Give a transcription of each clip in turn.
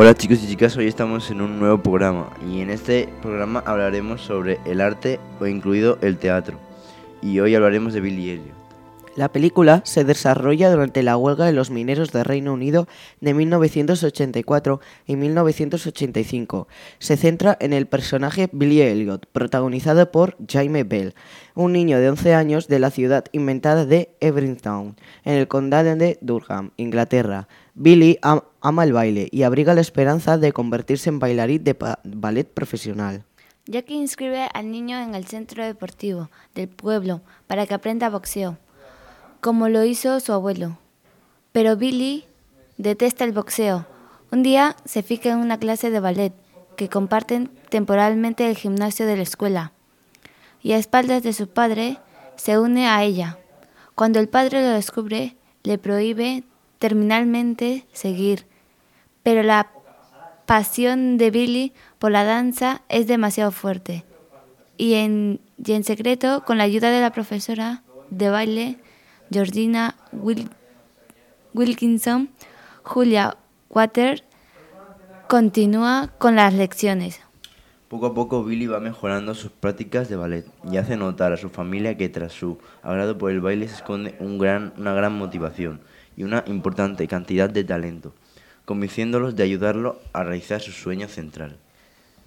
Hola chicos y chicas, hoy estamos en un nuevo programa y en este programa hablaremos sobre el arte o incluido el teatro. Y hoy hablaremos de Billy Elliot. La película se desarrolla durante la huelga de los mineros del Reino Unido de 1984 y 1985. Se centra en el personaje Billy Elliot, protagonizado por Jaime Bell, un niño de 11 años de la ciudad inventada de Everington, en el condado de Durham, Inglaterra. Billy ama el baile y abriga la esperanza de convertirse en bailarín de ballet profesional. Jackie inscribe al niño en el centro deportivo del pueblo para que aprenda boxeo como lo hizo su abuelo. Pero Billy detesta el boxeo. Un día se fija en una clase de ballet que comparten temporalmente el gimnasio de la escuela y a espaldas de su padre se une a ella. Cuando el padre lo descubre, le prohíbe terminalmente seguir, pero la pasión de Billy por la danza es demasiado fuerte. Y en, y en secreto, con la ayuda de la profesora de baile, Georgina Wilkinson, Julia Water continúa con las lecciones. Poco a poco Billy va mejorando sus prácticas de ballet y hace notar a su familia que tras su agrado por el baile se esconde un gran, una gran motivación y una importante cantidad de talento, convenciéndolos de ayudarlo a realizar su sueño central.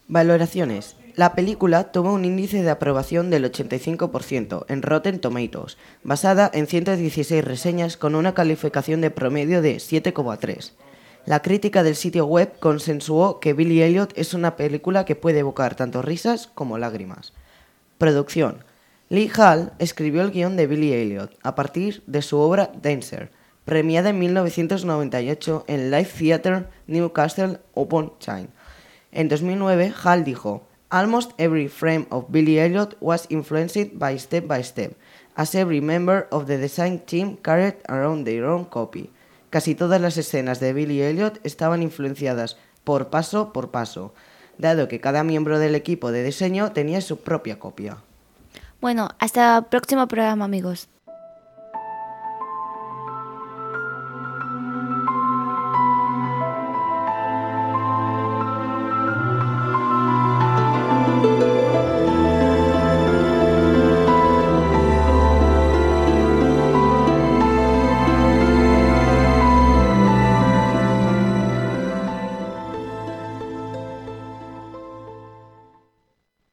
Valoraciones. La película tuvo un índice de aprobación del 85% en Rotten Tomatoes, basada en 116 reseñas con una calificación de promedio de 7,3. La crítica del sitio web consensuó que Billy Elliot es una película que puede evocar tanto risas como lágrimas. Producción. Lee Hall escribió el guion de Billy Elliot a partir de su obra Dancer, premiada en 1998 en Live Theatre Newcastle upon Tyne. En 2009, Hall dijo, Almost every frame of Billy Elliot was influenced by step by step, as every member of the design team carried around their own copy. Casi todas las escenas de Billy Elliot estaban influenciadas por paso por paso, dado que cada miembro del equipo de diseño tenía su propia copia. Bueno, hasta el próximo programa, amigos.